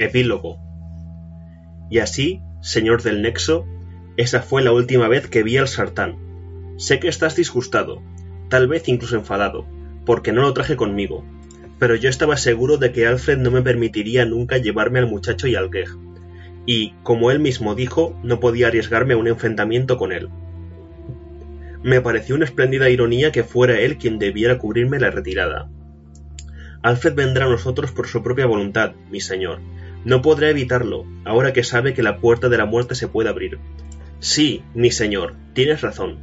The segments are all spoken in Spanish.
Epílogo. Y así, señor del Nexo, esa fue la última vez que vi al sartán. Sé que estás disgustado, tal vez incluso enfadado, porque no lo traje conmigo, pero yo estaba seguro de que Alfred no me permitiría nunca llevarme al muchacho y al Geg, y, como él mismo dijo, no podía arriesgarme a un enfrentamiento con él. Me pareció una espléndida ironía que fuera él quien debiera cubrirme la retirada. Alfred vendrá a nosotros por su propia voluntad, mi señor. No podrá evitarlo, ahora que sabe que la puerta de la muerte se puede abrir. Sí, mi señor, tienes razón.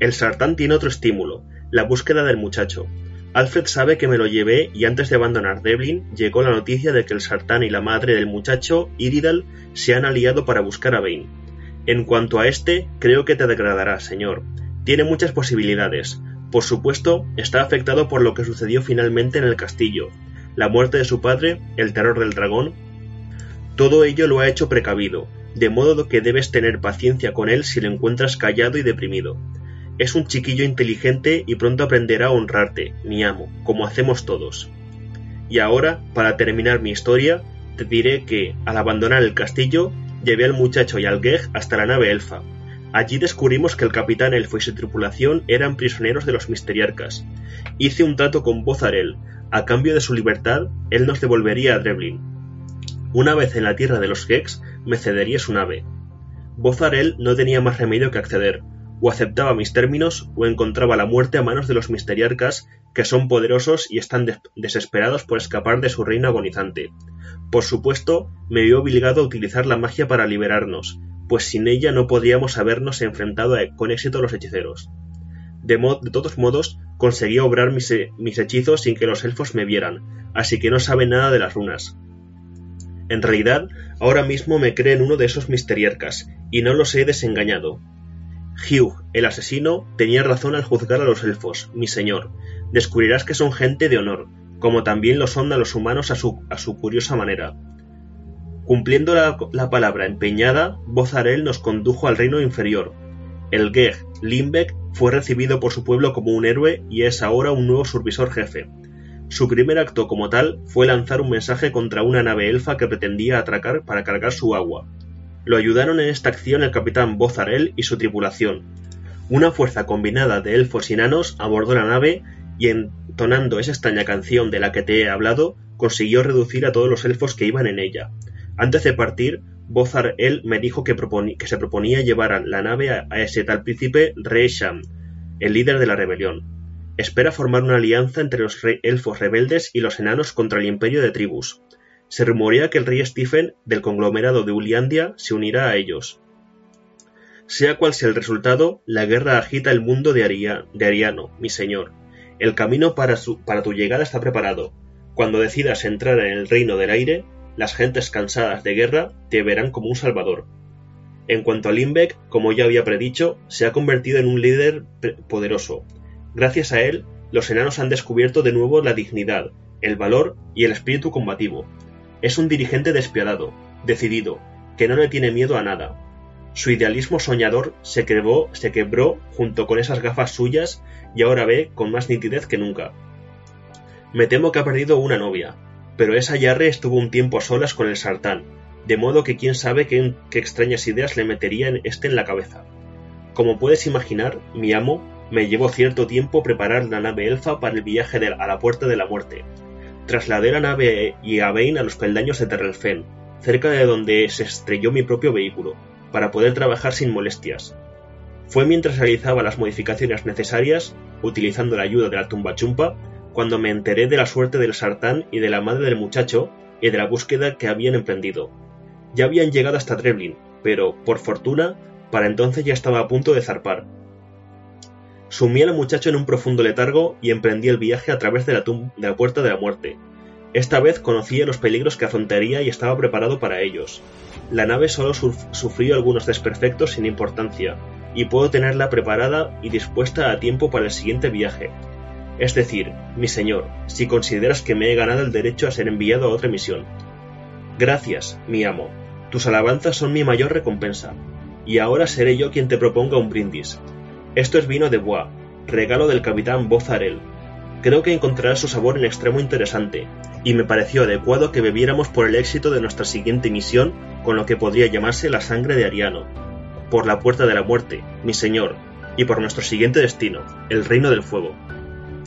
El sartán tiene otro estímulo, la búsqueda del muchacho. Alfred sabe que me lo llevé y antes de abandonar Devlin llegó la noticia de que el sartán y la madre del muchacho, Iridal, se han aliado para buscar a Bane. En cuanto a este, creo que te degradará, señor. Tiene muchas posibilidades. Por supuesto, está afectado por lo que sucedió finalmente en el castillo, la muerte de su padre, el terror del dragón. Todo ello lo ha hecho precavido, de modo que debes tener paciencia con él si lo encuentras callado y deprimido. Es un chiquillo inteligente y pronto aprenderá a honrarte, mi amo, como hacemos todos. Y ahora, para terminar mi historia, te diré que, al abandonar el castillo, llevé al muchacho y al Geg hasta la nave elfa. Allí descubrimos que el capitán elfo y su tripulación eran prisioneros de los misteriarcas. Hice un trato con Bozarel. A cambio de su libertad, él nos devolvería a Dreblin. Una vez en la tierra de los Gex, me cedería su nave. Bozarel no tenía más remedio que acceder, o aceptaba mis términos o encontraba la muerte a manos de los misteriarcas, que son poderosos y están desesperados por escapar de su reino agonizante. Por supuesto, me vi obligado a utilizar la magia para liberarnos, pues sin ella no podríamos habernos enfrentado con éxito a los hechiceros. De, de todos modos, conseguí obrar mis, mis hechizos sin que los elfos me vieran, así que no saben nada de las runas. En realidad, ahora mismo me creen uno de esos misteriarcas, y no los he desengañado, Hugh, el asesino, tenía razón al juzgar a los elfos, mi señor. Descubrirás que son gente de honor, como también lo son a los humanos a su, curiosa manera. Cumpliendo la, palabra empeñada, Bozarel nos condujo al reino inferior. El Geg, Limbeck, fue recibido por su pueblo como un héroe y es ahora un nuevo survisor jefe. Su primer acto como tal fue lanzar un mensaje contra una nave elfa que pretendía atracar para cargar su agua. Lo ayudaron en esta acción el capitán Bozarel y su tripulación. Una fuerza combinada de elfos y enanos abordó la nave y entonando esa extraña canción de la que te he hablado, consiguió reducir a todos los elfos que iban en ella. Antes de partir, Bozarel me dijo que, se proponía llevar la nave a, ese tal príncipe Resham, el líder de la rebelión. Espera formar una alianza entre los elfos rebeldes y los enanos contra el imperio de tribus. Se rumorea que el rey Stephen del conglomerado de Uliandia se unirá a ellos. Sea cual sea el resultado, la guerra agita el mundo de, Ariano, mi señor. El camino para, para tu llegada está preparado. Cuando decidas entrar en el reino del aire, las gentes cansadas de guerra te verán como un salvador. En cuanto a Limbeck, como ya había predicho, se ha convertido en un líder poderoso. Gracias a él, los enanos han descubierto de nuevo la dignidad, el valor y el espíritu combativo. Es un dirigente despiadado, decidido, que no le tiene miedo a nada. Su idealismo soñador se, se quebró junto con esas gafas suyas y ahora ve con más nitidez que nunca. Me temo que ha perdido una novia, pero esa Yarre estuvo un tiempo a solas con el sartán, de modo que quién sabe qué, extrañas ideas le metería este en la cabeza. Como puedes imaginar, mi amo me llevó cierto tiempo preparar la nave elfa para el viaje a la puerta de la muerte, Trasladé la nave y a Bane a los peldaños de Terrelfen, cerca de donde se estrelló mi propio vehículo, para poder trabajar sin molestias. Fue mientras realizaba las modificaciones necesarias, utilizando la ayuda de la tumba chumpa, cuando me enteré de la suerte del sartán y de la madre del muchacho y de la búsqueda que habían emprendido. Ya habían llegado hasta Treblin, pero, por fortuna, para entonces ya estaba a punto de zarpar, Sumí al muchacho en un profundo letargo y emprendí el viaje a través de la, de la puerta de la muerte. Esta vez conocía los peligros que afrontaría y estaba preparado para ellos. La nave solo sufrió algunos desperfectos sin importancia, y puedo tenerla preparada y dispuesta a tiempo para el siguiente viaje. Es decir, mi señor, si consideras que me he ganado el derecho a ser enviado a otra misión. Gracias, mi amo. Tus alabanzas son mi mayor recompensa. Y ahora seré yo quien te proponga un brindis. Esto es vino de Bois, regalo del capitán Bozarel. Creo que encontrará su sabor en extremo interesante, y me pareció adecuado que bebiéramos por el éxito de nuestra siguiente misión con lo que podría llamarse la sangre de Ariano. Por la puerta de la muerte, mi señor, y por nuestro siguiente destino, el reino del fuego.